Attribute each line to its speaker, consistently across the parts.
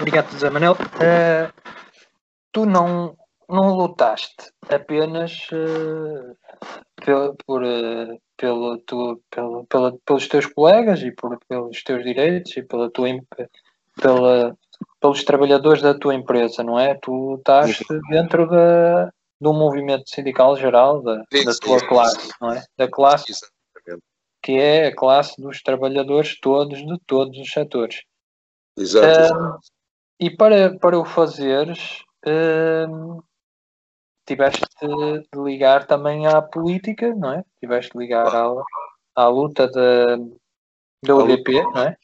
Speaker 1: obrigado, José Manel. Uh, tu não, não lutaste apenas uh, por, uh, pelo, tu, pelo, pela, pelos teus colegas e por, pelos teus direitos e pela tua, pela, pelos trabalhadores da tua empresa, não é? Tu estás dentro da, do movimento sindical geral da, da tua classe, não é? Da classe que é a classe dos trabalhadores todos de todos os setores.
Speaker 2: Exato. Uh,
Speaker 1: e para, para o fazeres, uh, tiveste de ligar também à política, não é? Tiveste de ligar à, à luta da, da UDP, não é?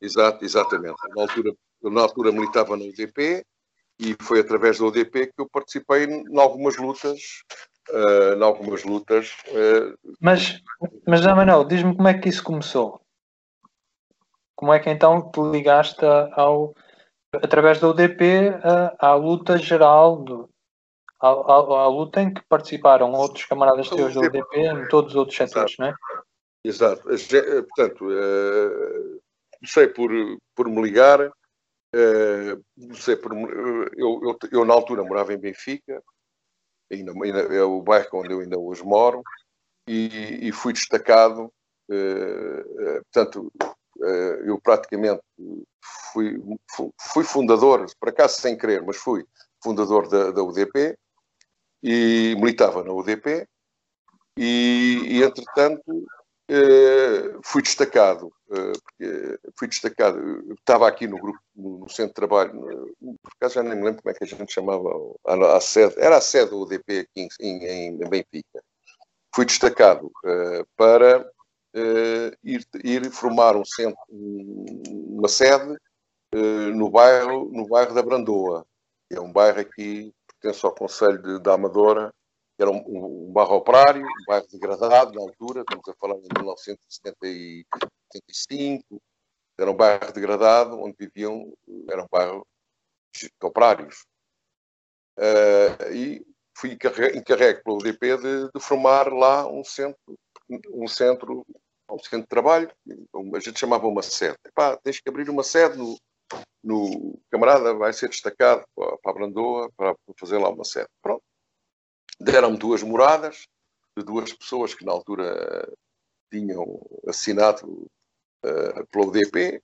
Speaker 2: Exato, exatamente. Na altura, na altura militava na UDP e foi através da UDP que eu participei em algumas lutas uh, em algumas lutas. Uh,
Speaker 1: mas, mas já Manuel, diz-me como é que isso começou? Como é que então te ligaste ao, através da UDP à, à luta geral, do, à, à, à, luta em que participaram outros camaradas teus da UDP em todos os outros setores, não é?
Speaker 2: Exato. Eh, portanto, comecei por, por me ligar, uh, sei por, eu, eu, eu, na altura morava em Benfica, ainda, ainda, é o bairro onde eu ainda hoje moro, e, e fui destacado, portanto, eu praticamente fui, fui fundador, por acaso sem querer, mas fui fundador da, da UDP, e militava na UDP, e, e entretanto fui destacado, porque fui destacado, estava aqui no grupo, no, centro de trabalho, por acaso já nem me lembro como é que a gente chamava a, sede, era a sede do UDP aqui em, em, em Benfica. Fui destacado para uh, ir, ir, formar um centro, uma sede uh, no, bairro, no bairro da Brandoa, que é um bairro aqui, pertence ao Conselho da Amadora, era um, um, bairro operário, um bairro degradado na altura, estamos a falar de 1975, era um bairro degradado onde viviam, era um bairro de operários. Uh, e fui encarregue pelo UDP de, de, formar lá um centro, um centro, um centro de trabalho, a gente chamava uma sede. Epá, tens que abrir uma sede no, no camarada, vai ser destacado para, a Brandoa para fazer lá uma sede. Pronto. Deram-me duas moradas de duas pessoas que na altura tinham assinado uh, pela UDP.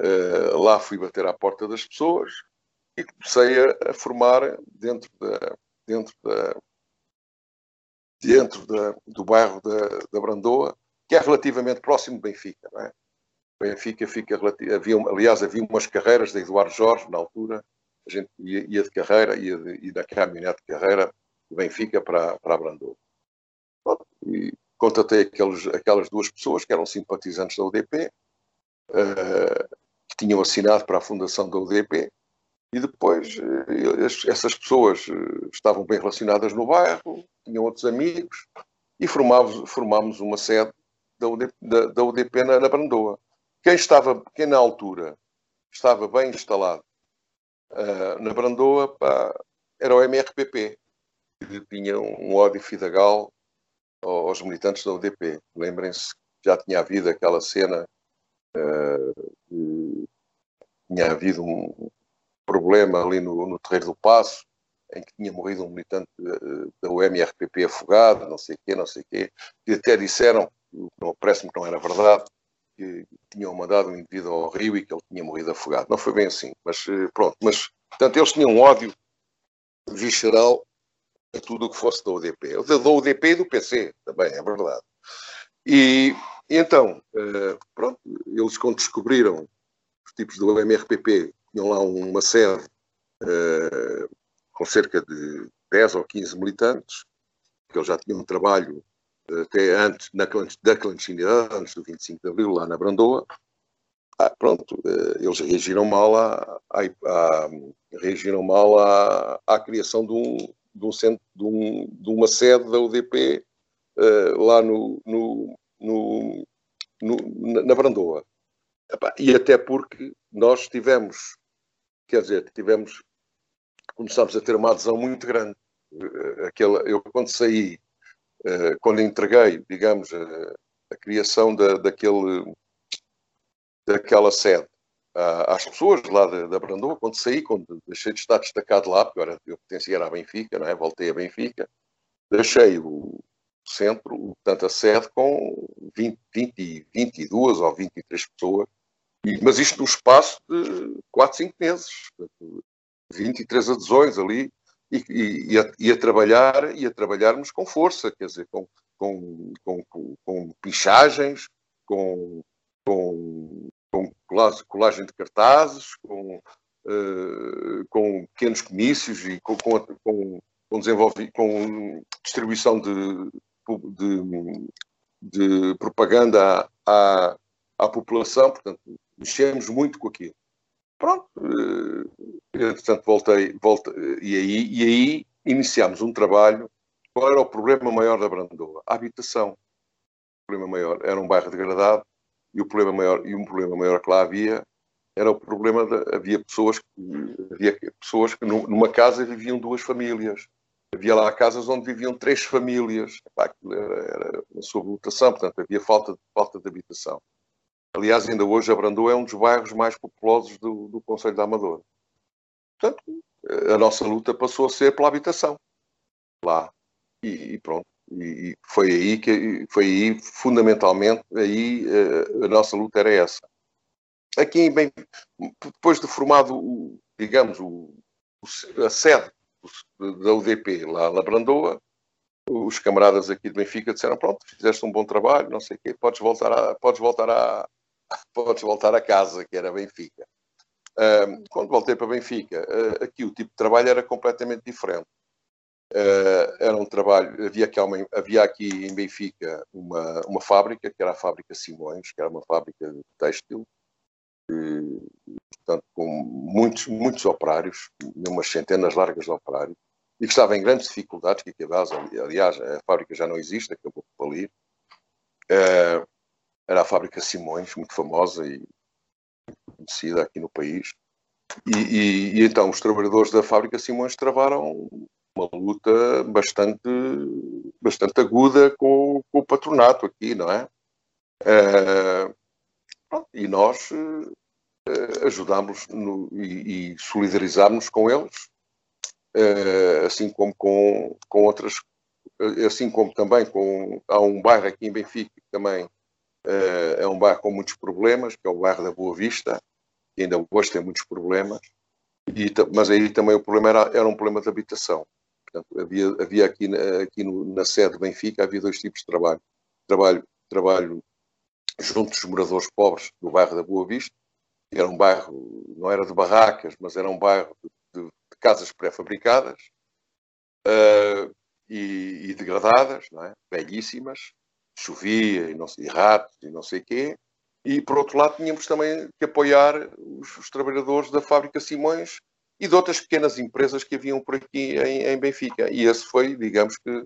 Speaker 2: Uh, lá fui bater à porta das pessoas e comecei a, a formar dentro da dentro da dentro da, do bairro da, da Brandoa, que é relativamente próximo de Benfica. Não é? Benfica fica havia, aliás havia umas carreiras de Eduardo Jorge na altura, a gente ia, ia de carreira, ia, de, ia da caminhonete de carreira de Benfica para, para a Brandoa. E contatei aqueles, aquelas duas pessoas que eram simpatizantes da UDP, uh, eh, que tinham assinado para a fundação da UDP, e depois uh, essas pessoas uh, estavam bem relacionadas no bairro, tinham outros amigos, e formámos, formámos uma sede da UDP, da, da UDP na, na Brandoa. Quem estava, quem na altura estava bem instalado na Brandoa, pá, era o MRPP, tinha um ódio fidagal aos militantes da UDP. Lembrem-se que já tinha havido aquela cena, uh, tinha havido um problema ali no, no Terreiro do Passo, em que tinha morrido um militante uh, da UMRPP afogado, não sei o quê, não sei o quê, e até disseram, parece-me que não era verdade, que tinham mandado um indivíduo ao Rio e que ele tinha morrido afogado. Não foi bem assim, mas uh, pronto. Mas, portanto, eles tinham um ódio visceral a tudo o que fosse da UDP. Da UDP e do PC, também, é verdade. E, então, uh, pronto, eles quando descobriram os tipos do MRPP, tinham lá uma sede uh, com cerca de 10 ou 15 militantes, que eles já tinham um trabalho até antes na, da clandestinidade, antes do 25 de Abril, lá na Brandoa. Ah, pronto, eles reagiram mal à, à, reagiram mal à, à criação de um, de, um centro, de, um, de uma sede da UDP uh, eh, lá no, no, no, no, na Brandoa. E até porque nós tivemos, quer dizer, tivemos, começámos a ter uma adesão muito grande. Uh, aquela, eu quando saí, quando entreguei, digamos, a, a criação da, daquele, daquela sede às pessoas lá da, da Brandoa, quando saí, quando deixei de estar destacado lá, porque agora eu pertencia à Benfica, não é? voltei a Benfica, deixei o centro, portanto a sede, com 20, 20, 22 ou 23 pessoas, mas isto no espaço de 4, 5 meses, 23 adesões ali, e, e, a, e, a, trabalhar, e a trabalharmos com força, quer dizer, com, com, com, com, com pichagens, com, com, com colagem de cartazes, com, uh, com pequenos comícios e com, com, com, com, com distribuição de, de, de propaganda à, à, população, portanto, mexemos muito com aquilo. Pronto, entretanto voltei, voltei e, aí, e aí iniciámos um trabalho. Qual era o problema maior da Brandoa? A habitação. O problema maior era um bairro degradado, e o problema maior e um problema maior que lá havia era o problema de havia pessoas que havia pessoas que numa casa viviam duas famílias havia lá casas onde viviam três famílias era, era uma sobrelotação portanto havia falta falta de habitação aliás ainda hoje a Brandoa é um dos bairros mais populosos do, do Conselho da Amadora portanto a nossa luta passou a ser pela habitação lá e, e pronto e foi aí que foi aí fundamentalmente aí eh, a nossa luta era essa. Aqui bem depois de formado digamos o, a sede da UDP lá na Brandoa, os camaradas aqui de Benfica disseram pronto fizeste um bom trabalho não sei o quê podes voltar a podes voltar a podes voltar a casa que era Benfica. quando voltei para Benfica, uh, aqui o tipo de trabalho era completamente diferente. Uh, era um trabalho, havia aqui, uma, havia aqui em Benfica uma, uma fábrica, que era a fábrica Simões, que era uma fábrica de têxtil, portanto, com muitos, muitos operários, umas centenas largas de operários, e que estava em grandes dificuldades, que aliás, aliás a fábrica já não existe, acabou de falir. Uh, era a fábrica Simões, muito famosa e conhecida aqui no país. E, e, e, então os trabalhadores da fábrica Simões travaram uma luta bastante, bastante aguda com, com o patronato aqui, não é? Uh, e nós uh, ajudámos no, e, e solidarizámos com eles, uh, assim como com, com outras, assim como também com, há um bairro aqui em Benfica que também é um bairro com muitos problemas, que é o bairro da Boa Vista, que ainda hoje tem muitos problemas, e, mas aí também o problema era, era um problema de habitação. Portanto, havia, havia aqui, aqui no, na sede Benfica havia dois tipos de trabalho. Trabalho, trabalho junto dos moradores pobres do bairro da Boa Vista, que era um bairro, não era de barracas, mas era um bairro de, de, de casas pré-fabricadas uh, e, e, degradadas, não é? belíssimas, chovia e, não, e ratos e não sei quê. E, por outro lado, tínhamos também que apoiar os, os trabalhadores da fábrica Simões, e de outras pequenas empresas que haviam por aqui em, em Benfica. E esse foi, digamos que,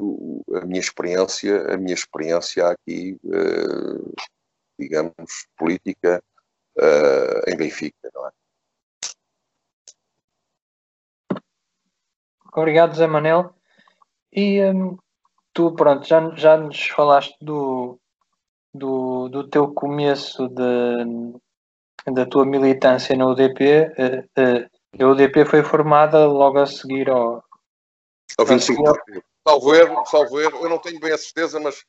Speaker 2: o, a minha experiência, a minha experiência aqui, uh, digamos, política uh, em Benfica, não é?
Speaker 1: Obrigado, Zé Manel. E um, tu, pronto, já, já nos falaste do, do, do teu começo de, da tua militância na UDP. Uh, uh, a UDP foi formada logo a seguir ao.
Speaker 2: Ao 25 de abril. Salvo erro, salvo erro, eu não tenho bem a certeza, mas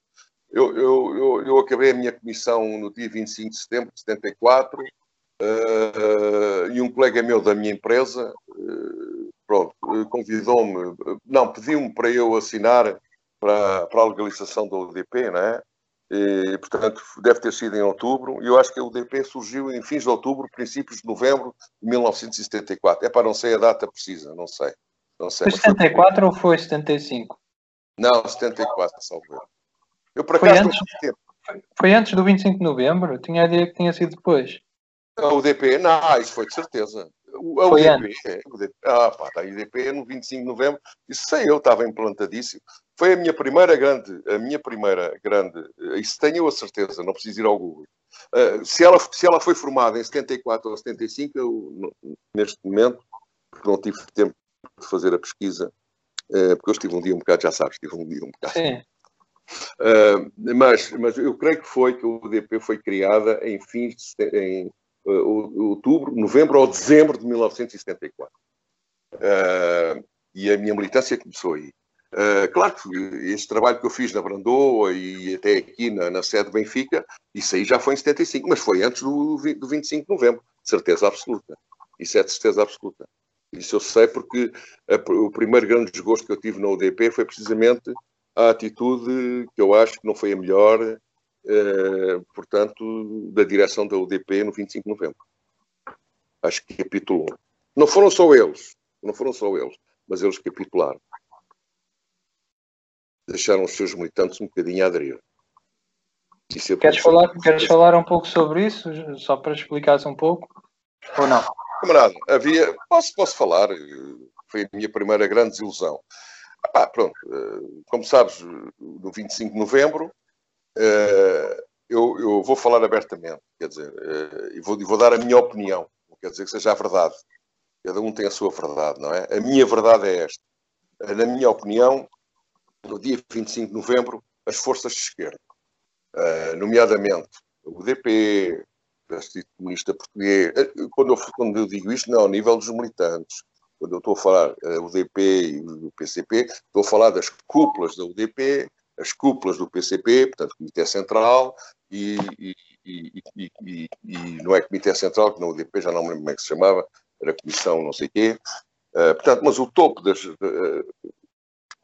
Speaker 2: eu, eu, eu, eu acabei a minha comissão no dia 25 de setembro de 74 uh, e um colega meu da minha empresa uh, pronto, convidou-me, não, pediu-me para eu assinar para, para a legalização da UDP, não é? E, portanto, deve ter sido em outubro, e eu acho que a UDP surgiu em fins de outubro, princípios de novembro de 1974. É para não sei a data precisa, não sei. Não sei
Speaker 1: foi 74 foi... ou foi 75?
Speaker 2: Não, 74, salvo Eu,
Speaker 1: por acaso, foi antes, foi, foi antes do 25 de novembro? Eu tinha a ideia que tinha sido depois.
Speaker 2: A UDP, não, isso foi de certeza. A foi UDP, UDP, ah, pá, tá, a UDP no 25 de novembro, isso sei eu, estava implantadíssimo. Foi a minha primeira grande, a minha primeira grande, isso tenho a certeza, não preciso ir ao Google. Uh, se, ela, se ela foi formada em 74 ou 75, eu, neste momento, porque não tive tempo de fazer a pesquisa, uh, porque eu estive um dia um bocado, já sabes, estive um dia um bocado. Sim. Uh, mas, mas eu creio que foi que o UDP foi criada em fins de, em, outubro, novembro ou dezembro de 1974. Uh, e a minha militância começou aí. Uh, claro que esse trabalho que eu fiz na Brandoa e até aqui na, na sede Benfica, isso aí já foi em 75, mas foi antes do, do 25 de novembro, de certeza absoluta. Isso é de certeza absoluta. Isso eu sei porque a, o primeiro grande desgosto que eu tive na UDP foi precisamente a atitude que eu acho que não foi a melhor, portanto, da direção da UDP no 25 de novembro. Acho que capitulou. Não foram só eles, não foram só eles, mas eles capitularam deixaram os seus militantes um bocadinho a aderir.
Speaker 1: É queres falar, queres falar um pouco sobre isso, só para explicares um pouco, ou não?
Speaker 2: Camarada, havia, posso, posso falar, foi a minha primeira grande desilusão. Ah, pronto, eh, como sabes, no 25 de novembro, eh, eu, eu vou falar abertamente, quer dizer, eh, e vou, vou dar a minha opinião, não quer dizer que seja a verdade. Cada um tem a sua verdade, não é? A minha verdade é esta. Na minha opinião, no dia 25 de novembro, as forças de esquerda, nomeadamente o UDP, o Partido Comunista Português, quando eu, quando eu digo isto, não ao nível dos militantes, quando eu estou a falar uh, UDP e do PCP, estou a falar das cúpulas da UDP, as cúpulas do PCP, portanto, Comitê Central, e, e, e, e, não é Comitê Central, que na UDP já não me lembro como é que se chamava, era Comissão não sei quê. Uh, portanto, mas o topo das, uh,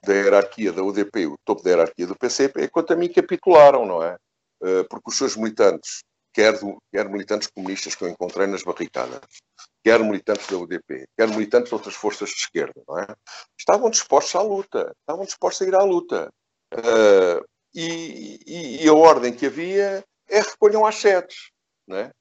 Speaker 2: da hierarquia da UDP, o topo da hierarquia do PCP, quanto a mim capitularam, não é? Eh, porque os seus militantes, quer, do, quer militantes comunistas que eu encontrei nas barricadas, quer militantes da UDP, quer militantes de outras forças de esquerda, não é? Estavam dispostos à luta, estavam dispostos a ir à luta. Uh, e, e, a ordem que havia é recolham as sedes, não é?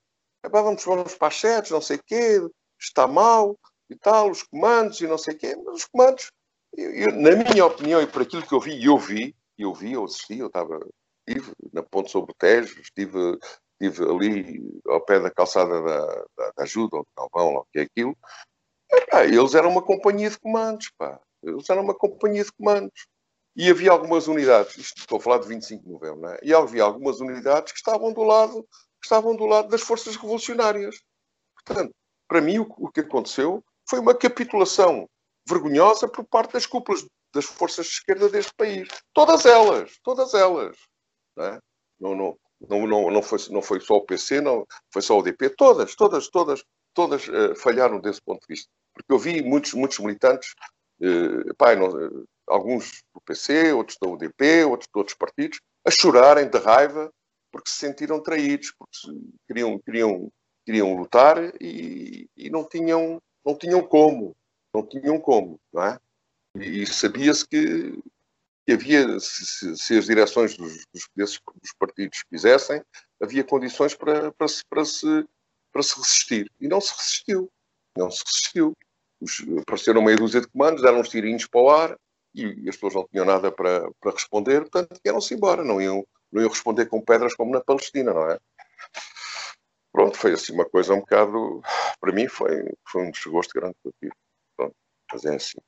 Speaker 2: Vamos, vamos para as sedes, não sei o quê, está mal e tal, os comandos e não sei o quê, mas os comandos eu, eu, na minha opinião, e por aquilo que eu vi, e eu vi, eu vi, eu assisti, eu estava, estive na Ponte sobre o Tejo, estive, estive ali ao pé da calçada da, da, da ajuda, ou do Galvão, ou o que é aquilo, pá, eles eram uma companhia de comandos, pá. Eles eram uma companhia de comandos. E havia algumas unidades, isto estou a falar de 25 de novembro, é? E havia algumas unidades que estavam do lado, estavam do lado das forças revolucionárias. Portanto, para mim o, o que aconteceu foi uma capitulação vergonhosa por parte das cúpulas das forças de esquerda deste país. Todas elas, todas elas. Não, é? não, não, não, não, não, foi, não foi só o PC, não foi só o DP, todas, todas, todas, todas uh, falharam desse ponto de vista. Porque eu vi muitos, muitos militantes, uh, pai, não, uh, alguns do PC, outros da UDP, outros de outros partidos, a chorarem de raiva porque se sentiram traídos, porque queriam, queriam, queriam lutar e, e não, tinham, não tinham como não tinham como, não é? E, sabia-se que, que, havia, se, se, as direções dos, desses, dos partidos quisessem, havia condições para, para, se, para, se, para se resistir. E não se resistiu. Não se resistiu. Os, apareceram meia dúzia de comandos, deram uns tirinhos para o ar e, as pessoas não tinham nada para, para responder, portanto, iam-se embora. Não iam, não iam responder com pedras como na Palestina, não é? Pronto, foi assim uma coisa um bocado. Para mim, foi, foi um desgosto grande que eu tive. Mas é assim.